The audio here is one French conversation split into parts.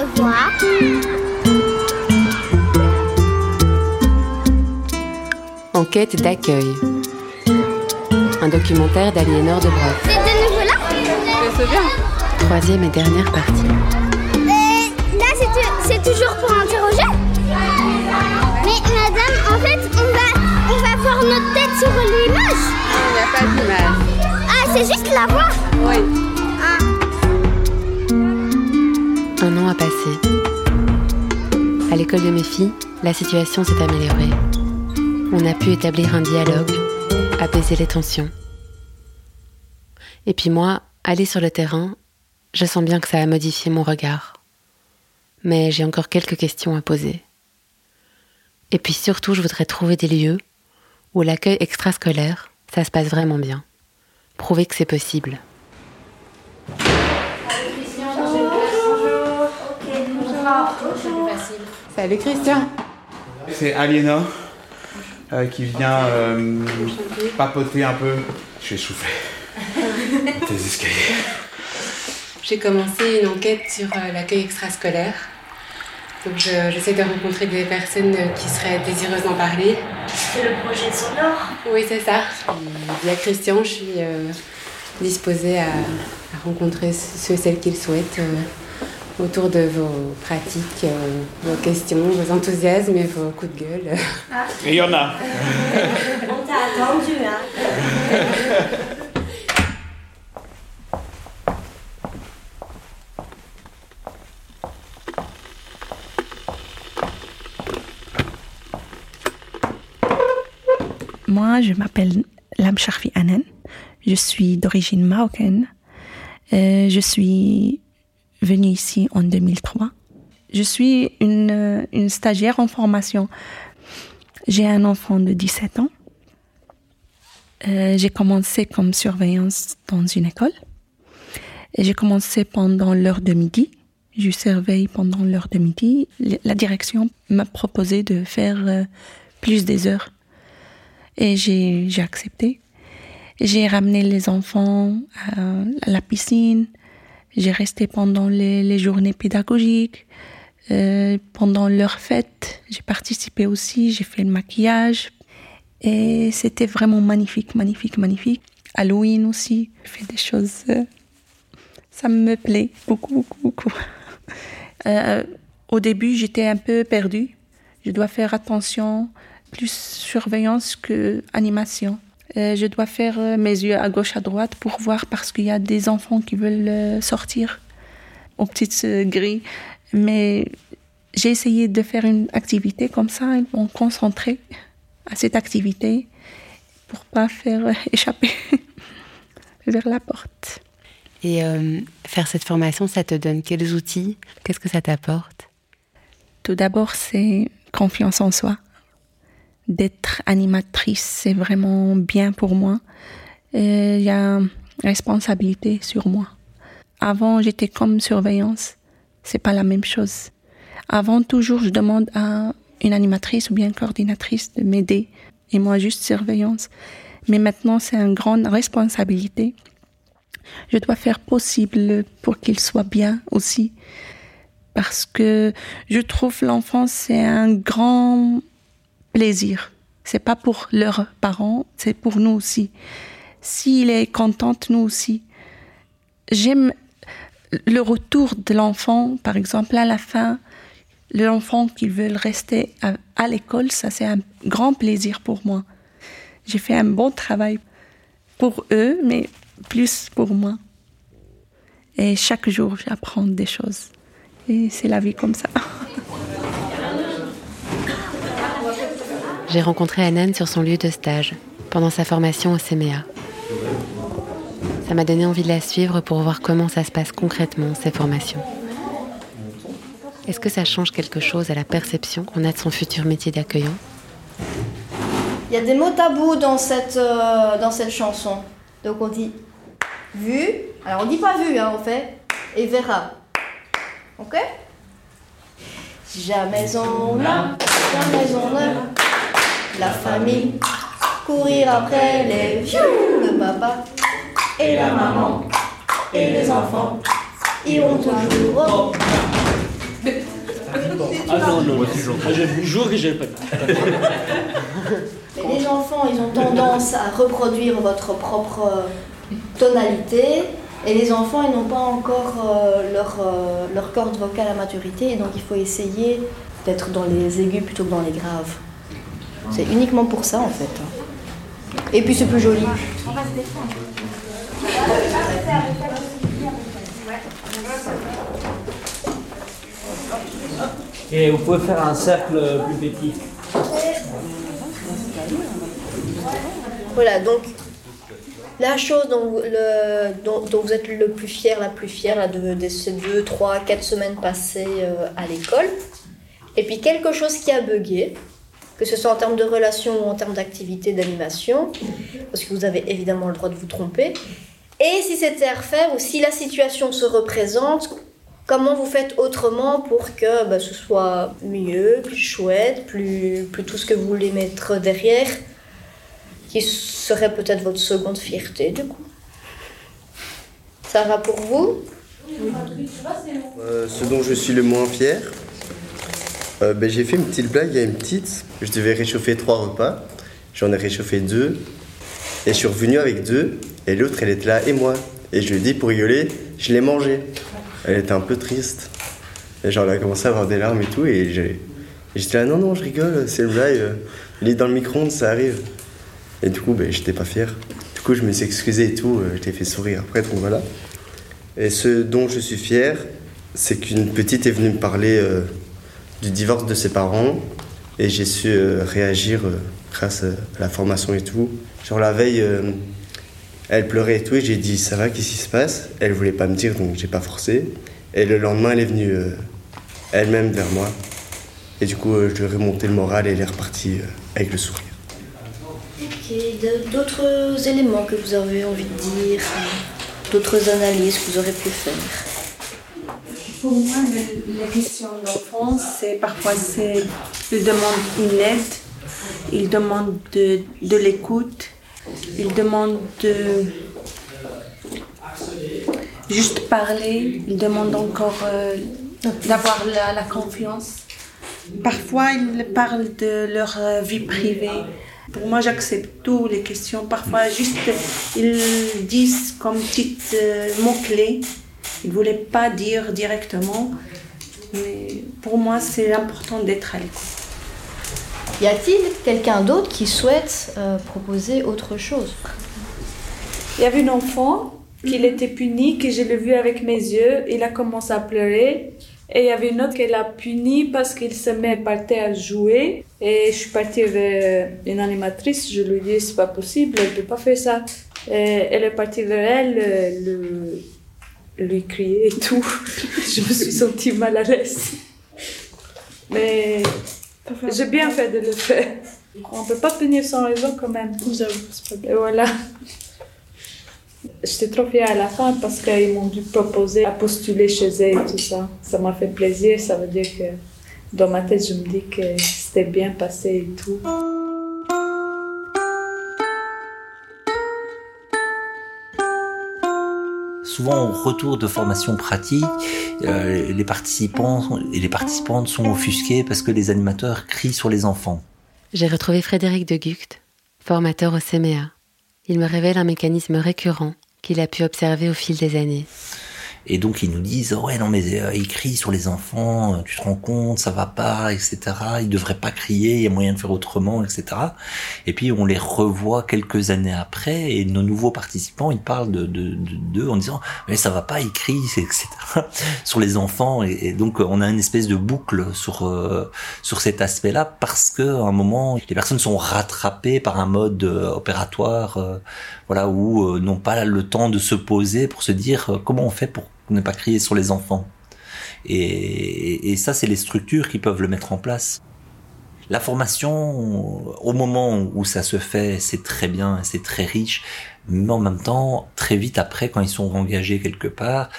revoir. Enquête d'accueil. Un documentaire d'Aliénor de Broc. C'est de nouveau là? C'est bien. Troisième et dernière partie. Euh, Là, c'est toujours pour interroger? Mais madame, en fait, on va, on va voir notre tête sur l'image. Il n'y a pas d'image. Ah, c'est juste la voix? Oui. Un an a passé. À l'école de mes filles, la situation s'est améliorée. On a pu établir un dialogue, apaiser les tensions. Et puis moi, aller sur le terrain, je sens bien que ça a modifié mon regard. Mais j'ai encore quelques questions à poser. Et puis surtout, je voudrais trouver des lieux où l'accueil extrascolaire, ça se passe vraiment bien. Prouver que c'est possible. Salut Christian. C'est Aliénor euh, qui vient euh, papoter un peu. Je suis essoufflé. Tes escaliers. J'ai commencé une enquête sur euh, l'accueil extrascolaire. Donc je- j'essaie de rencontrer des personnes euh, qui seraient désireuses d'en parler. C'est le projet sonore? Oui, c'est ça. Via Christian, je suis euh, disposée à, à rencontrer ceux et celles qui le souhaitent euh, autour de vos pratiques, euh, vos questions, vos enthousiasmes et vos coups de gueule. Il y en a. On t'a attendu, hein. Moi, je m'appelle Lam Sharfi Anan. Je suis d'origine marocaine. Euh, je suis venue ici en 2003. Je suis une, euh, une stagiaire en formation. J'ai un enfant de 17 ans. Euh, j'ai commencé comme surveillance dans une école. J'ai commencé pendant l'heure de midi. Je surveille pendant l'heure de midi. La direction m'a proposé de faire euh, plus des heures. Et j'ai accepté. J'ai ramené les enfants à la piscine. J'ai resté pendant les, journées pédagogiques. Euh, pendant leurs fêtes, j'ai participé aussi. J'ai fait le maquillage. Et c'était vraiment magnifique, magnifique, magnifique. Halloween aussi. J'ai fait des choses. euh, ça me plaît beaucoup, beaucoup, beaucoup. Euh, au début, j'étais un peu perdue. Je dois faire attention, plus surveillance que animation. Euh, je dois faire euh, mes yeux à gauche, à droite pour voir parce qu'il y a des enfants qui veulent euh, sortir aux petites grilles. Mais j'ai essayé de faire une activité comme ça, ils vont concentrer à cette activité pour pas faire échapper vers la porte. Et euh, faire cette formation, ça te donne quels outils? Qu'est-ce que ça t'apporte? Tout d'abord, c'est confiance en soi. D'être animatrice, c'est vraiment bien pour moi. Il y a responsabilité sur moi. Avant, j'étais comme surveillance. C'est pas la même chose. Avant, toujours, je demande à une animatrice ou bien coordinatrice de m'aider. Et moi, juste surveillance. Mais maintenant, c'est une grande responsabilité. Je dois faire possible pour qu'il soit bien aussi parce que je trouve l'enfance c'est un grand plaisir. C'est pas pour leurs parents, c'est pour nous aussi. S'il est contente, nous aussi. J'aime le retour de l'enfant, par exemple à la fin, l'enfant qui veut rester à, à l'école, ça c'est un grand plaisir pour moi. J'ai fait un bon travail pour eux, mais plus pour moi. Et chaque jour, j'apprends des choses. Et c'est la vie comme ça. J'ai rencontré Anan sur son lieu de stage, pendant sa formation au CMEA. Ça m'a donné envie de la suivre pour voir comment ça se passe concrètement, ces formations. Est-ce que ça change quelque chose à la perception qu'on a de son futur métier d'accueillant? Il y a des mots tabous dans cette, euh, dans cette chanson. Donc on dit vu, alors on dit pas vu, hein, on fait et verra. Ok? Jamais on a, jamais on a la famille courir après les vieux, le papa et la maman et les enfants iront toujours au Ah non, non, moi je vous jure que j'ai pas Mais les enfants, ils ont tendance à reproduire votre propre tonalité. Et les enfants, ils n'ont pas encore euh, leur, euh, leur corde vocale à maturité. Et donc, il faut essayer d'être dans les aigus plutôt que dans les graves. C'est uniquement pour ça, en fait. Et puis, c'est plus joli. Et vous pouvez faire un cercle plus petit. Voilà, donc la chose dont, le, dont, dont, vous êtes le plus fier, la plus fière là, de, de, ces deux, trois, quatre semaines passées euh, à l'école. Et puis quelque chose qui a bugué, que ce soit en termes de relations ou en termes d'activité, d'animation, parce que vous avez évidemment le droit de vous tromper. Et si c'était à refaire ou si la situation se représente, comment vous faites autrement pour que bah, ce soit mieux, plus chouette, plus, tout ce que vous voulez mettre derrière qui serait peut-être votre seconde fierté du coup. Ça va pour vous? Euh, Ce dont je suis le moins fier, euh, ben, j'ai fait une petite blague, a une petite, je devais réchauffer trois repas, j'en ai réchauffé deux, et je suis revenu avec deux, et l'autre elle était là, et moi. Et je lui ai dit pour rigoler, je l'ai mangé. Elle était un peu triste. Et genre elle a commencé à avoir des larmes et tout, et j'étais là, non, non, je rigole, c'est une blague, il est dans le micro-ondes, ça arrive. Et du coup, ben, j'étais pas fier. Du coup, je me suis excusé et tout, euh, je t'ai fait sourire après, donc voilà. Et ce dont je suis fier, c'est qu'une petite est venue me parler euh, du divorce de ses parents et j'ai su euh, réagir euh, grâce à la formation et tout. Genre la veille, euh, elle pleurait et tout et j'ai dit ça va, qu'est-ce qui se passe? Elle voulait pas me dire donc j'ai pas forcé. Et le lendemain, elle est venue euh, elle-même vers moi. Et du coup, euh, je lui ai remonté le moral et elle est repartie avec le sourire. Ok, d'autres éléments que vous avez envie de dire, d'autres analyses que vous aurez pu faire? Pour moi, le, la question c'est parfois c'est il demande une aide, il demande de, de l'écoute, il demande de juste parler, il demande encore euh, d'avoir la, confiance. Parfois, ils parlent de leur vie privée. Pour moi, j'accepte toutes les questions. Parfois, juste, ils disent comme petit euh, mot-clé. Ils ne voulaient pas dire directement. Mais pour moi, c'est important d'être à l'écoute. Y a-t-il quelqu'un d'autre qui souhaite euh, proposer autre chose? Il y avait un enfant qui était puni, que je l'ai vu avec mes yeux. Il a commencé à pleurer. Et il y avait une autre qui l'a puni parce qu'il se met par terre à jouer. Et je suis partie vers une animatrice, je lui ai dit c'est pas possible, elle peut pas faire ça. Et elle est partie vers elle, le, lui crier et tout. je me suis sentie mal à l'aise. Mais j'ai bien fait de le faire. On peut pas punir sans raison quand même. Et voilà. J'étais trop fière à la fin parce qu'ils m'ont dû proposer à postuler chez eux et tout ça. Ça m'a fait plaisir. Ça veut dire que dans ma tête, je me dis que c'était bien passé et tout. Souvent, au retour de formation pratique, euh, les participants et les participantes sont offusqués parce que les animateurs crient sur les enfants. J'ai retrouvé Frédéric de Gucht, formateur au CMEA. Il me révèle un mécanisme récurrent qu'il a pu observer au fil des années. Et donc ils nous disent ouais non mais euh, ils crient sur les enfants, tu te rends compte, ça va pas, etc. Ils devraient pas crier, il y a moyen de faire autrement, etc. Et puis on les revoit quelques années après et nos nouveaux participants ils parlent de de d'eux en disant mais ça va pas, ils crient, etc. sur les enfants et, et, donc on a une espèce de boucle sur euh, sur cet aspect-là parce que à un moment les personnes sont rattrapées par un mode euh, opératoire, euh, voilà où euh, n'ont pas le temps de se poser pour se dire comment on fait pour ne pas crier sur les enfants. Et, ça, c'est les structures qui peuvent le mettre en place. La formation, au moment où ça se fait, c'est très bien, c'est très riche, mais en même temps, très vite après, quand ils sont engagés quelque part,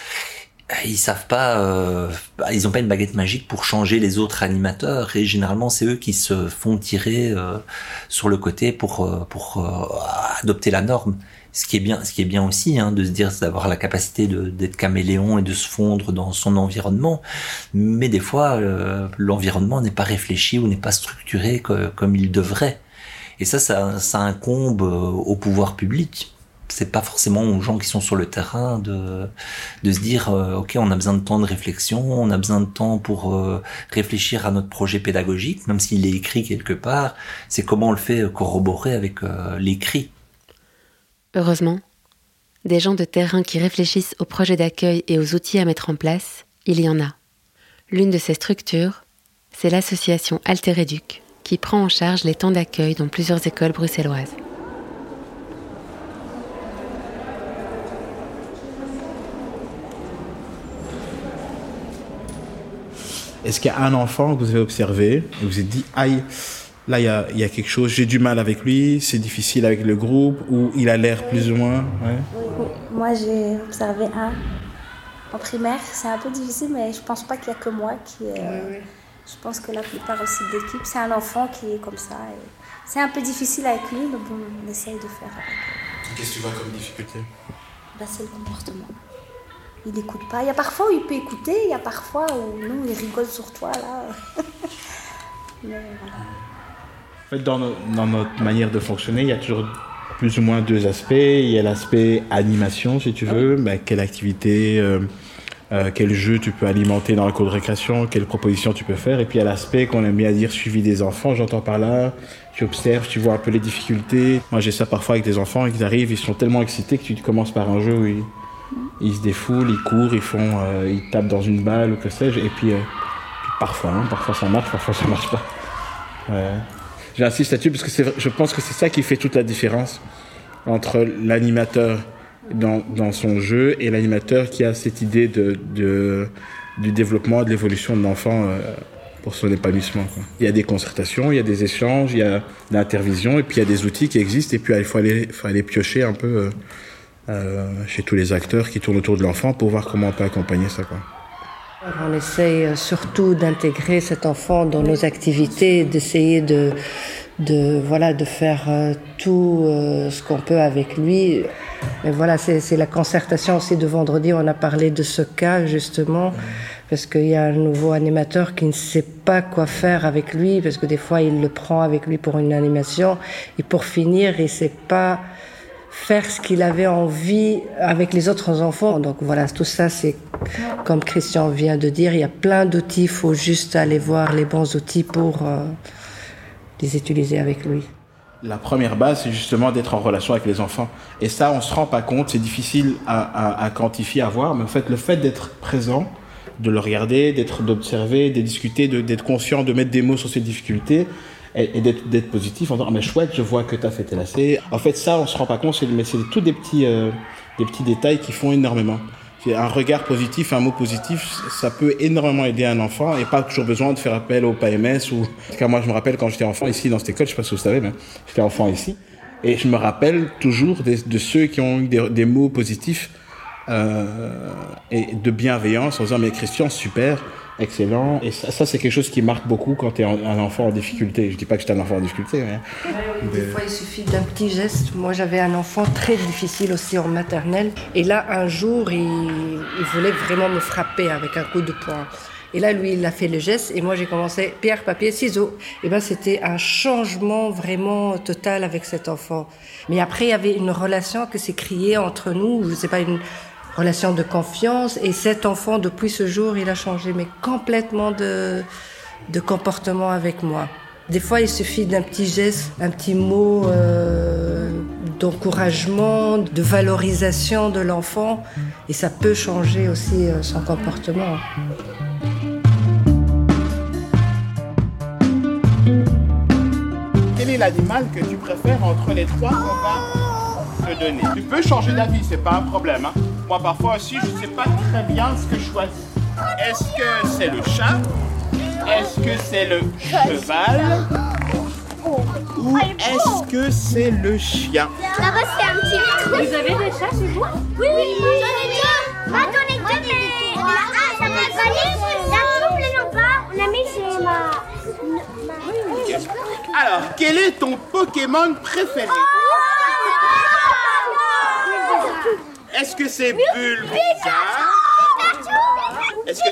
ils savent pas, euh, ils ont pas une baguette magique pour changer les autres animateurs et généralement c'est eux qui se font tirer euh, sur le côté pour pour euh, adopter la norme. Ce qui est bien, ce qui est bien aussi, hein, de se dire d'avoir la capacité d'être caméléon et de se fondre dans son environnement. Mais des fois, euh, l'environnement n'est pas réfléchi ou n'est pas structuré comme il devrait. Et ça, ça, ça incombe euh, au pouvoir public c'est pas forcément aux gens qui sont sur le terrain de de se dire euh, ok on a besoin de temps de réflexion on a besoin de temps pour réfléchir à notre projet pédagogique même s'il est écrit quelque part c'est comment on le fait corroborer avec l'écrit Heureusement, des gens de terrain qui réfléchissent aux projets d'accueil et aux outils à mettre en place, il y en a. L'une de ces structures, c'est l'association Alter Éduc, qui prend en charge les temps d'accueil dans plusieurs écoles bruxelloises. Est-ce qu'il y a un enfant que vous avez observé et vous êtes dit, aïe, là il y a, y a quelque chose, j'ai du mal avec lui, c'est difficile avec le groupe, ou il a l'air plus ou moins ouais. Moi, j'ai observé un en primaire. C'est un peu difficile, mais je pense pas qu'il y a que moi qui. euh, Je pense que la plupart aussi de l'équipe, c'est un enfant qui est comme ça. et C'est un peu difficile avec lui, mais bon, on essaye de faire avec. Qu'est-ce que tu vois comme difficulté? Là, c'est le comportement. Il n'écoute pas. Il y a parfois où il peut écouter, il y a parfois où non, il rigole sur toi, là. mais voilà. En fait, dans, no- dans notre manière de fonctionner, il y a toujours plus ou moins deux aspects. Il y a l'aspect animation, si tu veux, ben, quelle activité, euh, euh, quel jeu tu peux alimenter dans la cour de récréation, quelles propositions tu peux faire. Et puis il y a l'aspect qu'on aime bien dire suivi des enfants, j'entends par là. Tu observes, tu vois un peu les difficultés. Moi, j'ai ça parfois avec des enfants, ils arrivent, ils sont tellement excités que tu commences par un jeu où ils, ils se défoulent, ils courent, ils font, euh, ils tapent dans une balle ou que sais-je. Et puis, puis parfois, hein, parfois ça marche, parfois ça marche pas. Ouais. J'insiste là-dessus parce que je pense que c'est ça qui fait toute la différence entre l'animateur dans, dans son jeu et l'animateur qui a cette idée de, de- du développement, de l'évolution de l'enfant euh, pour son épanouissement. Il y a des concertations, il y a des échanges, il y a l'intervision et puis il y a des outils qui existent et puis il faut aller, faut aller piocher un peu euh, euh, chez tous les acteurs qui tournent autour de l'enfant pour voir comment on peut accompagner ça. Quoi. On essaye euh, surtout d'intégrer cet enfant dans nos activités, d'essayer de, de, voilà, de faire euh, tout euh, ce qu'on peut avec lui. Et voilà, c'est c'est la concertation aussi de vendredi. On a parlé de ce cas justement parce qu'il y a un nouveau animateur qui ne sait pas quoi faire avec lui parce que des fois il le prend avec lui pour une animation et pour finir il sait pas faire ce qu'il avait envie avec les autres enfants. Donc voilà, tout ça, c'est comme Christian vient de dire, il y a plein d'outils, il faut juste aller voir les bons outils pour euh, les utiliser avec lui. La première base, c'est justement d'être en relation avec les enfants. Et ça, on se rend pas compte, c'est difficile à, quantifier, à voir, mais en fait, le fait d'être présent, de le regarder, d'être, d'observer, de discuter, d'être conscient, de mettre des mots sur ses difficultés, et, et d'être, positif en disant, Ah, mais chouette, je vois que tu as fait tes lacets. En fait, ça, on se rend pas compte, mais c'est tous des petits, euh, des petits détails qui font énormément. Un regard positif, un mot positif, ça peut énormément aider un enfant et pas toujours besoin de faire appel au PMS ou. Cas, moi, je me rappelle quand j'étais enfant ici dans cette école, je sais pas si vous savez, mais j'étais enfant ici. Et je me rappelle toujours de ceux qui ont eu des, des mots positifs euh, et de bienveillance en disant Mais Christian, super, excellent. Et ça, ça, c'est quelque chose qui marque beaucoup quand tu es un enfant en difficulté. Je dis pas que j'étais un enfant en difficulté, mais. Des fois, il suffit d'un petit geste. Moi, j'avais un enfant très difficile aussi en maternelle. Et là, un jour, il, il voulait vraiment me frapper avec un coup de poing. Et là, lui, il a fait le geste. Et moi, j'ai commencé pierre, papier, ciseaux. Et ben, c'était un changement vraiment total avec cet enfant. Mais après, il y avait une relation que s'est créée entre nous. Je sais pas, une relation de confiance. Et cet enfant, depuis ce jour, il a changé, mais complètement de, de comportement avec moi. Des fois, il suffit d'un petit geste, un petit mot euh, d'encouragement, de valorisation de l'enfant, et ça peut changer aussi euh, son comportement. Quel est l'animal que tu préfères entre les trois qu'on va te donner? Tu peux changer d'avis, c'est pas un problème. hein. Moi, parfois aussi, je ne sais pas très bien ce que je choisis. Est-ce que c'est le chat Est-ce que c'est le cheval Ou est-ce que c'est le chien Là-bas, c'est un petit. Vous avez des chats chez vous Oui, oui, j'en ai deux. Pas connectés. Ah, ça va être vanille. La souple, non pas. On a mis chez ma... Alors, quel est ton Pokémon préféré Est-ce que c'est Bulbizarre Est-ce que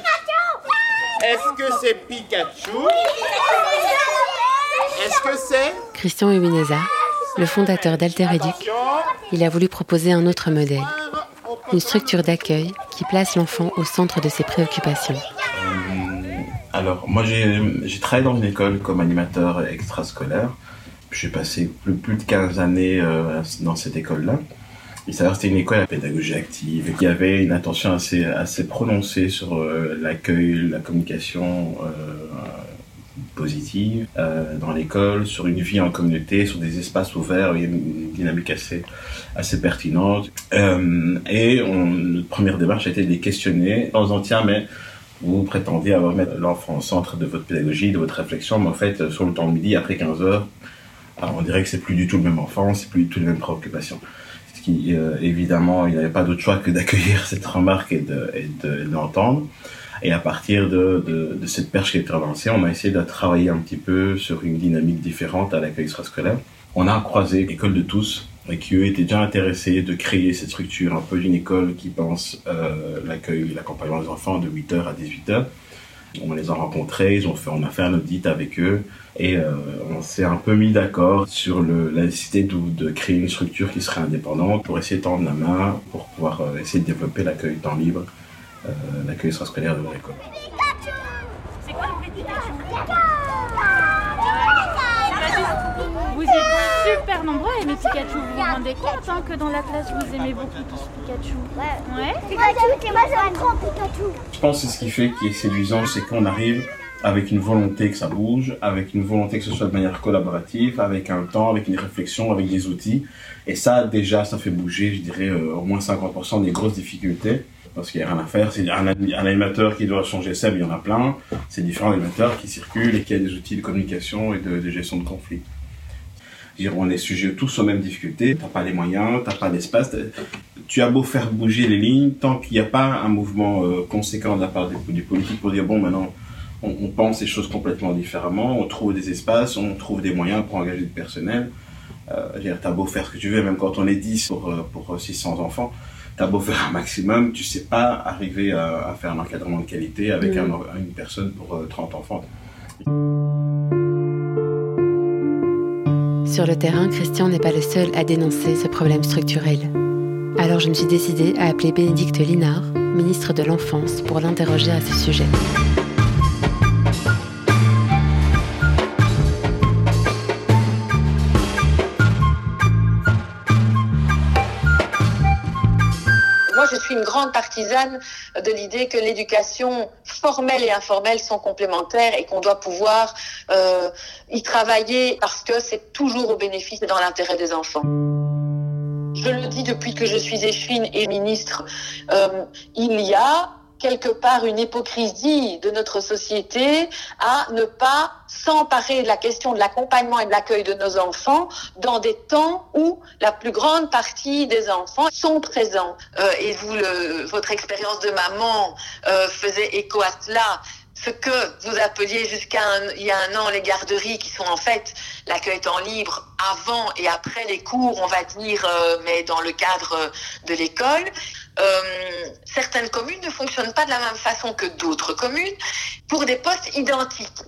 Est-ce que c'est Pikachu Est-ce que c'est Christian Ebeneza, le fondateur d'Alter Educ, il a voulu proposer un autre modèle, une structure d'accueil qui place l'enfant au centre de ses préoccupations. Alors, moi, j'ai j'ai travaillé dans une école comme animateur extrascolaire. J'ai passé plus, plus de 15 années euh, dans cette école-là. Il s'avère que c'était une école à pédagogie active qui avait une attention assez, assez prononcée sur euh, l'accueil, la communication euh, positive euh, dans l'école, sur une vie en communauté, sur des espaces ouverts. Une dynamique assez, assez pertinente. Et on, notre première démarche a été de les questionner en disant tiens, mais vous prétendez avoir mettre l'enfant au centre de votre pédagogie, de votre réflexion, mais en fait, sur le temps de midi, après 15 heures, alors on dirait que c'est plus du tout le même enfant, c'est plus du tout les mêmes préoccupations. Qui, euh, évidemment, il n'y avait pas d'autre choix que d'accueillir cette remarque et de, et l'entendre. Et à partir de, cette perche qui a été avancée, on a essayé de travailler un petit peu sur une dynamique différente à l'accueil extrascolaire. On a croisé l'école de tous, et qui eux étaient déjà intéressés de créer cette structure un peu d'une école qui pense euh, l'accueil, l'accompagnement des enfants de 8h à 18h. On les a rencontrés, ils fait, on a fait un audit avec eux et euh, on s'est un peu mis d'accord sur la nécessité de, créer une structure qui serait indépendante pour essayer de tendre la main, pour pouvoir euh, essayer de développer l'accueil temps libre, euh, l'accueil extrascolaire de leur école. C'est quoi le Vous êtes super nombreux à aimer Pikachu. Vous vous rendez compte hein, que dans la classe vous aimez beaucoup tous Pikachu Ouais. Ouais. Pikachu, moi un grand Pikachu. Je pense que c'est ce qui fait qui est séduisant, c'est qu'on arrive avec une volonté que ça bouge, avec une volonté que ce soit de manière collaborative, avec un temps, avec une réflexion, avec des outils. Et ça, déjà, ça fait bouger, je dirais, euh, au moins 50% des grosses difficultés. Parce qu'il n'y a rien à faire. C'est un, un, animateur qui doit changer ça, mais il y en a plein. C'est différents animateurs qui circulent et qui a des outils de communication et de, de gestion de conflits. Dire, on est sujet tous aux mêmes difficultés. T'as pas les moyens, t'as pas l'espace. Tu as beau faire bouger les lignes, tant qu'il n'y a pas un mouvement euh, conséquent de la part du politique pour dire bon maintenant on, on, pense les choses complètement différemment, on trouve des espaces, on trouve des moyens pour engager du personnel. Euh, t'as beau faire ce que tu veux, même quand on est 10 pour, pour 600 enfants, t'as beau faire un maximum, tu sais pas arriver à, à faire un encadrement de qualité avec mmh. un, une personne pour 30 enfants. Sur le terrain, Christian n'est pas le seul à dénoncer ce problème structurel. Alors je me suis décidée à appeler Bénédicte Linard, ministre de l'Enfance, pour l'interroger à ce sujet. Une grande partisane de l'idée que l'éducation formelle et informelle sont complémentaires et qu'on doit pouvoir euh, y travailler parce que c'est toujours au bénéfice et dans l'intérêt des enfants. Je le dis depuis que je suis échevine et ministre, euh, il y a quelque part une hypocrisie de notre société à ne pas s'emparer de la question de l'accompagnement et de l'accueil de nos enfants dans des temps où la plus grande partie des enfants sont présents. Euh, et vous, votre expérience de maman euh, faisait écho à cela ce que vous appeliez jusqu'à il y a un an les garderies qui sont en fait l'accueil temps libre avant et après les cours, on va dire, euh, mais dans le cadre de l'école. Euh, certaines communes ne fonctionnent pas de la même façon que d'autres communes pour des postes identiques.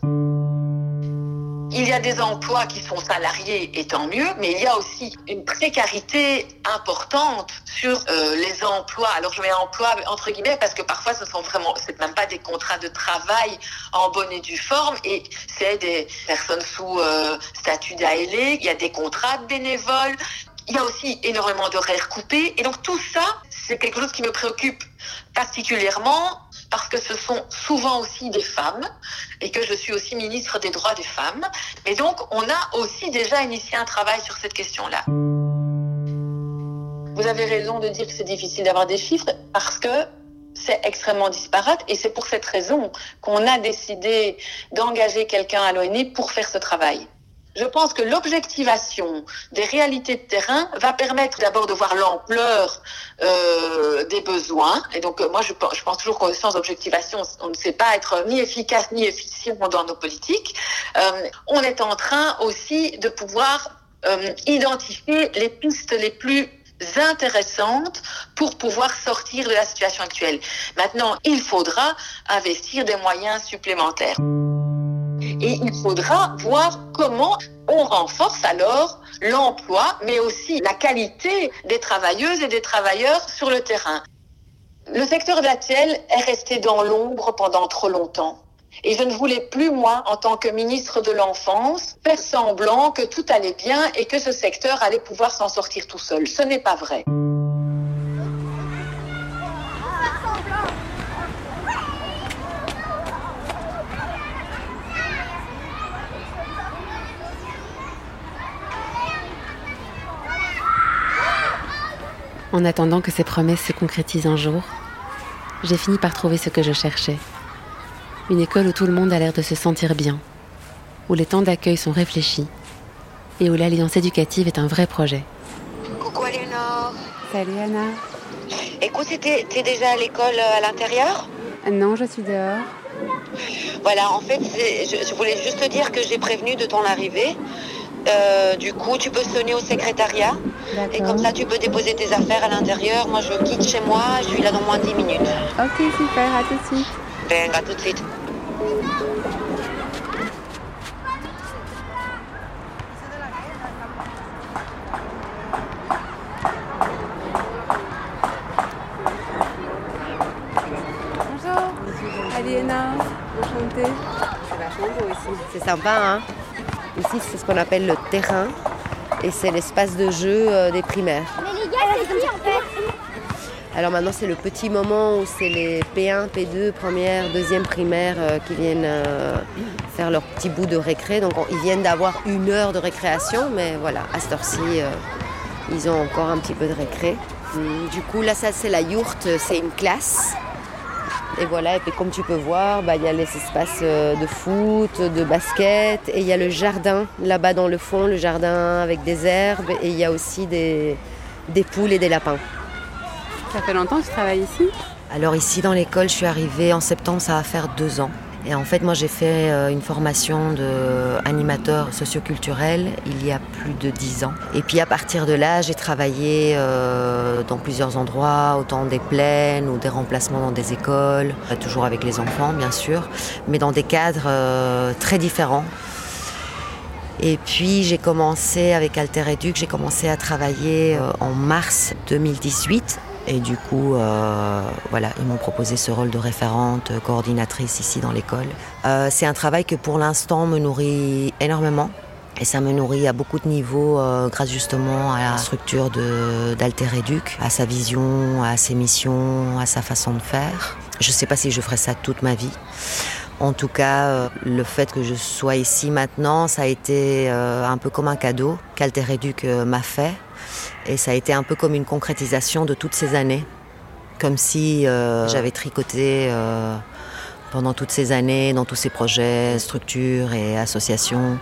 Il y a des emplois qui sont salariés et tant mieux, mais il y a aussi une précarité importante sur euh, les emplois. Alors je mets emploi entre guillemets parce que parfois ce sont vraiment, c'est même pas des contrats de travail en bonne et due forme et c'est des personnes sous euh, statut d'ALE, il y a des contrats de bénévoles, il y a aussi énormément d'horaires coupés et donc tout ça, c'est quelque chose qui me préoccupe particulièrement parce que ce sont souvent aussi des femmes et que je suis aussi ministre des droits des femmes. Et donc, on a aussi déjà initié un travail sur cette question-là. Vous avez raison de dire que c'est difficile d'avoir des chiffres parce que c'est extrêmement disparate et c'est pour cette raison qu'on a décidé d'engager quelqu'un à l'ONU pour faire ce travail. Je pense que l'objectivation des réalités de terrain va permettre d'abord de voir l'ampleur euh, des besoins. Et donc, euh, moi, je, pense- toujours qu'au sens d'objectivation, on ne sait pas être ni efficace ni efficient dans nos politiques. Euh, on est en train aussi de pouvoir identifier les pistes les plus intéressantes pour pouvoir sortir de la situation actuelle. Maintenant, il faudra investir des moyens supplémentaires. Et il faudra voir comment on renforce alors l'emploi, mais aussi la qualité des travailleuses et des travailleurs sur le terrain. Le secteur de la TEL est resté dans l'ombre pendant trop longtemps. Et je ne voulais plus, moi, en tant que ministre de l'Enfance, faire semblant que tout allait bien et que ce secteur allait pouvoir s'en sortir tout seul. Ce n'est pas vrai. En attendant que ces promesses se concrétisent un jour, j'ai fini par trouver ce que je cherchais. Une école où tout le monde a l'air de se sentir bien, où les temps d'accueil sont réfléchis et où l'alliance éducative est un vrai projet. Coucou Aliénor. Salut Anna. Écoute, t'es t'es déjà à l'école euh, à l'intérieur? Non, je suis dehors. Voilà, en fait, je voulais juste te dire que j'ai prévenu de ton arrivée. Euh, du coup, tu peux sonner au secrétariat et comme ça, tu peux déposer tes affaires à l'intérieur. Moi, je quitte chez moi, je suis là dans moins de 10 minutes. Ok, super, à tout de suite. Ben, à tout de suite. C'est sympa, hein Ici, c'est ce qu'on appelle le terrain et c'est l'espace de jeu euh, des primaires. Mais les gars, c'est qui en fait Alors maintenant, c'est le petit moment où c'est les P1, P2, première, deuxième primaire euh, qui viennent euh, faire leur petit bout de récré. Donc on- ils viennent d'avoir une heure de récréation, mais voilà, à cette heure-ci, euh, ils ont encore un petit peu de récré. Hum, Du coup, là, ça, c'est la yourte, c'est une classe. Et voilà, et puis comme tu peux voir, bah, il y a les espaces euh, de foot, de basket, et il y a le jardin là-bas dans le fond, le jardin avec des herbes, et il y a aussi des, des poules et des lapins. Ça fait longtemps que tu travailles ici? Alors ici dans l'école, je suis arrivée en septembre, ça va faire deux ans. Et en fait, moi j'ai fait euh, une formation d'animateur socioculturel il y a plus de dix ans. Et puis à partir de là, j'ai travaillé euh, dans plusieurs endroits, autant des plaines ou des remplacements dans des écoles, euh, toujours avec les enfants bien sûr, mais dans des cadres très différents. Et puis j'ai commencé avec Alter Educ, j'ai commencé à travailler en mars 2018. Et du coup, euh, voilà, ils m'ont proposé ce rôle de référente, coordinatrice ici dans l'école. Euh, c'est un travail que pour l'instant me nourrit énormément. Et ça me nourrit à beaucoup de niveaux euh, grâce justement à la structure d'Alter Educ, à sa vision, à ses missions, à sa façon de faire. Je ne sais pas si je ferai ça toute ma vie. En tout cas, le fait que je sois ici maintenant, ça a été un peu comme un cadeau qu'Alter Educ m'a fait. Et ça a été un peu comme une concrétisation de toutes ces années. Comme si euh, j'avais tricoté euh, pendant toutes ces années dans tous ces projets, structures et associations.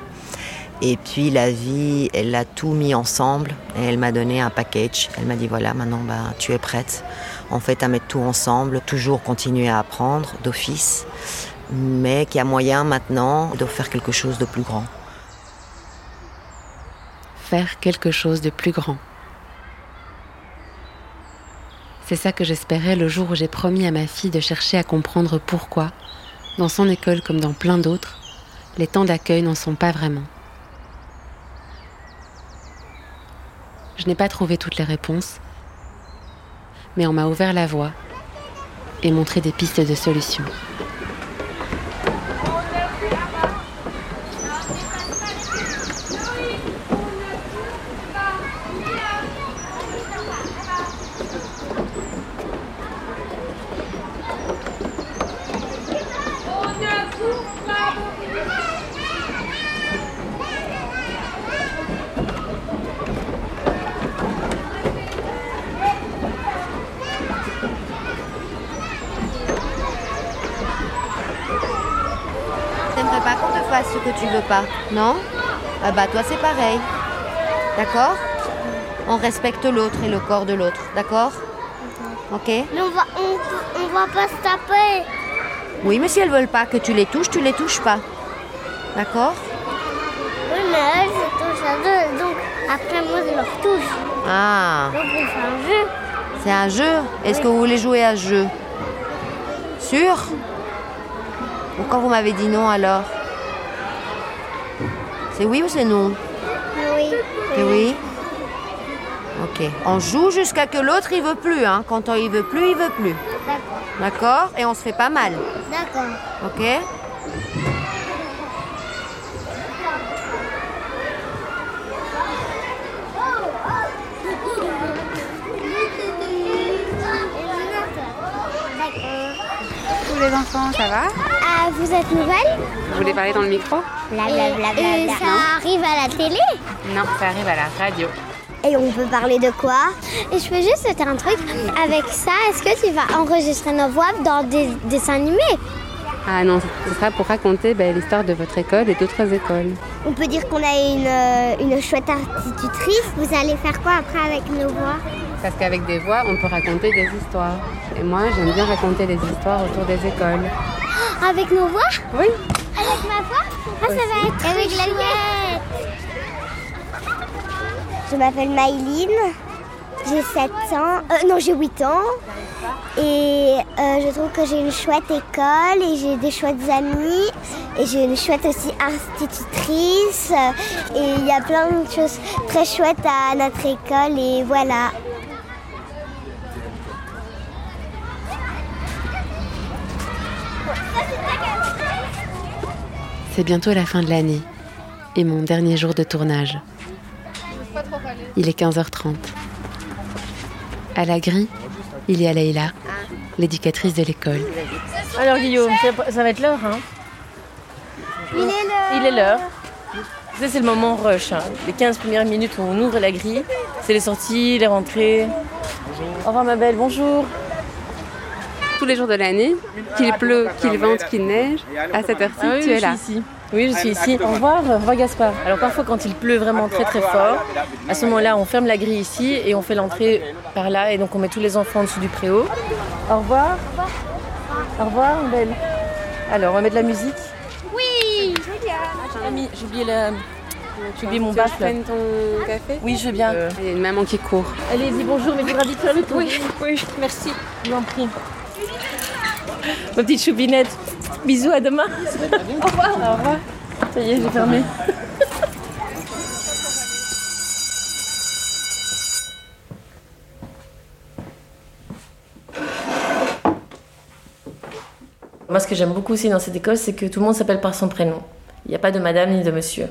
Et puis la vie, elle a tout mis ensemble et elle m'a donné un package. Elle m'a dit voilà, maintenant bah, tu es prête en fait à mettre tout ensemble, toujours continuer à apprendre d'office, mais qu'il y a moyen maintenant de faire quelque chose de plus grand. Faire quelque chose de plus grand. C'est ça que j'espérais le jour où j'ai promis à ma fille de chercher à comprendre pourquoi, dans son école comme dans plein d'autres, les temps d'accueil n'en sont pas vraiment. Je n'ai pas trouvé toutes les réponses, mais on m'a ouvert la voie et montré des pistes de solutions. T'aimerais pas qu'on te fasse ce que tu veux non Ah bah toi c'est pareil. D'accord On respecte l'autre et le corps de l'autre. D'accord Ok Mais on va, on, on va pas se taper. Oui, mais si elles veulent pas que tu les touches, tu les touches pas. D'accord Oui, mais elles, je touche à deux. Donc après, moi, je leur touche. Ah, Donc on fait un jeu. c'est un jeu. Est-ce que vous voulez jouer à ce jeu? Sûr? Pourquoi vous m'avez dit non alors? C'est oui ou c'est non Oui. Oui Ok. On joue jusqu'à que l'autre il veut plus. Hein. Quand il veut plus, il veut plus. D'accord. D'accord? Et on se fait pas mal. D'accord. Ok? Tous les enfants, ça va? Ah, vous êtes nouvelle Vous voulez parler dans le micro Et ça arrive à la télé Non, ça arrive à la radio. Et on peut parler de quoi Et je peux juste te dire un truc. Avec ça, est-ce que tu vas enregistrer nos voix dans des dessins animés? Ah non, ce sera pour raconter ben, l'histoire de votre école et d'autres écoles. On peut dire qu'on a une, euh, une chouette institutrice. Vous allez faire quoi après avec nos voix? Parce qu'avec des voix, on peut raconter des histoires. Et moi, j'aime bien raconter des histoires autour des écoles. Avec nos voix? Oui. Avec ma voix? Ah, ça va être avec la. Je m'appelle Maïline. J'ai 7 ans. Euh, non, j'ai 8 ans. Et euh, je trouve que j'ai une chouette école et j'ai des chouettes amis. Et j'ai une chouette aussi institutrice. Et il y a plein de choses très chouettes à notre école. Et voilà. C'est bientôt la fin de l'année et mon dernier jour de tournage. Il est 15h30. À la grille, il y a Leïla, l'éducatrice de l'école. Alors Guillaume, ça, ça va être l'heure, hein Il est l'heure. Il est l'heure. Ça, c'est le moment rush. hein. Les 15 premières minutes où on ouvre la grille, c'est les sorties, les rentrées. Au revoir ma belle, bonjour. Tous les jours de l'année, qu'il pleut, qu'il vente, qu'il neige, à cette heure-ci, Ah oui, tu es je là. suis ici. Oui, je suis ici. Au revoir, au revoir Gaspard. Alors parfois quand il pleut vraiment très très fort, à ce moment-là on ferme la grille ici et on fait l'entrée par là et donc on met tous les enfants en dessous du préau. Au revoir. Au revoir belle. Alors on va mettre de la musique. Oui j'ai oublié la... J'ai oublié mon Tu veux que baffle. je prenne ton café? Oui, je veux bien. Il y a une maman qui court. Allez-y, bonjour, mais il faudra vite faire le tour. Oui, oui, merci. Je vous en prie. Ma petite choupinette. Bisous, à demain. Au revoir. Au revoir. Ça y est, j'ai fermé. Moi, ce que j'aime beaucoup aussi dans cette école, c'est que tout le monde s'appelle par son prénom. Il n'y a pas de madame ni de monsieur.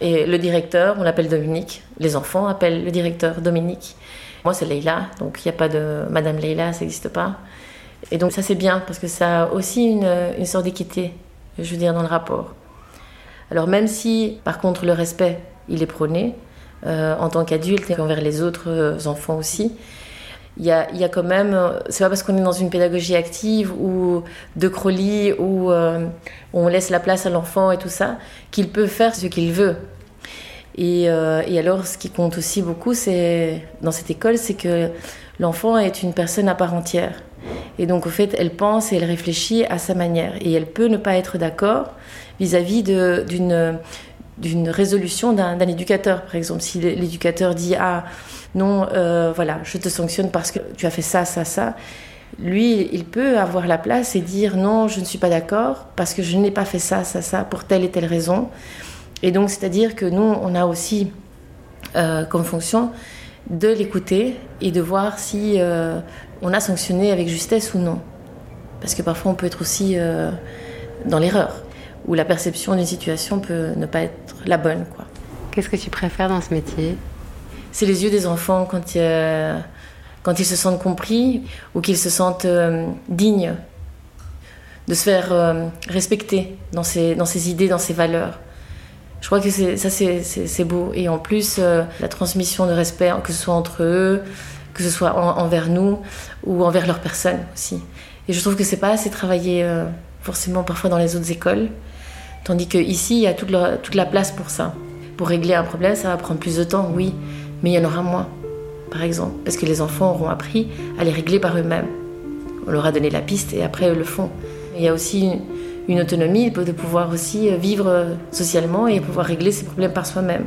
Et le directeur, on l'appelle Dominique. Les enfants appellent le directeur Dominique. Moi, c'est Leïla, donc il n'y a pas de madame Leïla, ça n'existe pas. Et donc ça, c'est bien, parce que ça a aussi une, une sorte d'équité, je veux dire, dans le rapport. Alors même si, par contre, le respect, il est prôné, euh, en tant qu'adulte et envers les autres euh, enfants aussi, il y a, y a quand même, c'est pas parce qu'on est dans une pédagogie active ou de Crowley où euh, on laisse la place à l'enfant et tout ça, qu'il peut faire ce qu'il veut. Et, et alors, ce qui compte aussi beaucoup, c'est dans cette école, c'est que l'enfant est une personne à part entière. Et donc, au fait, elle pense et elle réfléchit à sa manière. Et elle peut ne pas être d'accord vis-à-vis d'une d'une résolution d'un d'un éducateur. Par exemple, si l'éducateur dit Ah, non, euh, voilà, je te sanctionne parce que tu as fait ça, ça, ça. Lui, il peut avoir la place et dire non, je ne suis pas d'accord parce que je n'ai pas fait ça, ça, ça pour telle et telle raison. Et donc, c'est-à-dire que nous, on a aussi euh, comme fonction de l'écouter et de voir si euh, on a sanctionné avec justesse ou non. Parce que parfois, on peut être aussi euh, dans l'erreur, où la perception d'une situation peut ne pas être la bonne. quoi. Qu'est-ce que tu préfères dans ce métier? C'est les yeux des enfants quand, euh, quand ils se sentent compris ou qu'ils se sentent euh, dignes de se faire euh, respecter dans ses, dans ses idées, dans ses valeurs. Je crois que c'est- ça, c'est- c'est c'est beau. Et en plus, euh, la transmission de respect, que ce soit entre eux, que ce soit en- envers nous ou envers leur personne aussi. Et je trouve que c'est pas assez travaillé euh, forcément parfois dans les autres écoles. Tandis qu'ici, il y a toute la, place pour ça. Pour régler un problème, ça va prendre plus de temps, oui, mais il y en aura moins, par exemple, parce que les enfants auront appris à les régler par eux-mêmes. On leur a donné la piste et après eux le font. Il y a aussi une, une autonomie de pouvoir aussi vivre socialement et pouvoir régler ses problèmes par soi-même.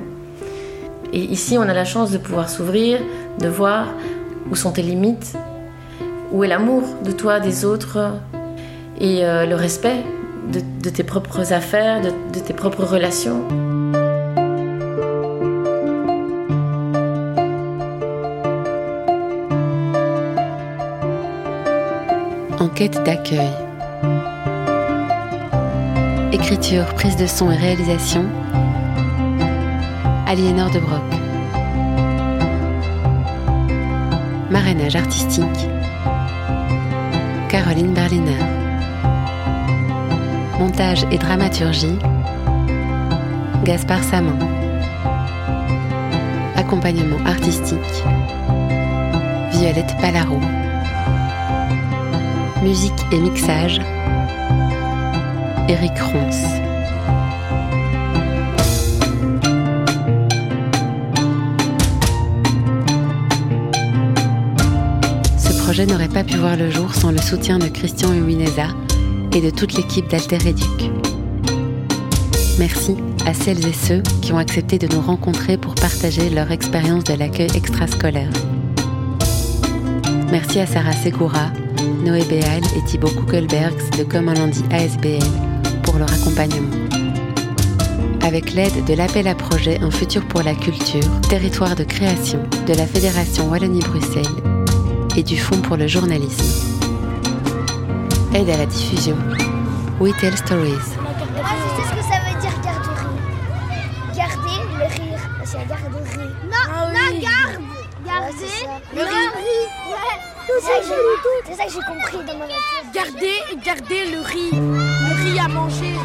Et ici, on a la chance de pouvoir s'ouvrir, de voir où sont tes limites, où est l'amour de toi, des autres, et euh, le respect de, tes propres affaires, de, de tes propres relations? Enquête d'accueil. Écriture, prise de son et réalisation. Aliénor de Broc. Marrainage artistique. Caroline Berliner. Montage et dramaturgie. Gaspard Samin. Accompagnement artistique. Violette Palaro. Musique et mixage. Eric Ronce. Projet n'aurait pas pu voir le jour sans le soutien de Christian Huineza et de toute l'équipe d'Alter Éduc. Merci à celles et ceux qui ont accepté de nous rencontrer pour partager leur expérience de l'accueil extrascolaire. Merci à Sarah Segura, Noé Béal et Thibaut Kuckelbergs de Comme un lundi ASBL pour leur accompagnement. Avec l'aide de l'appel à projet Un futur pour la culture, territoire de création de la Fédération Wallonie-Bruxelles et du Fonds pour le journalisme. Aide à la diffusion. We Tell Stories. Moi, je sais ce que ça veut dire garderie. Garder le rire. C'est la garderie. Non, la garde. Garder le rire. C'est ça que j'ai- c'est ça que j'ai compris dans ma voiture. Garder, garder le riz. Le riz à manger.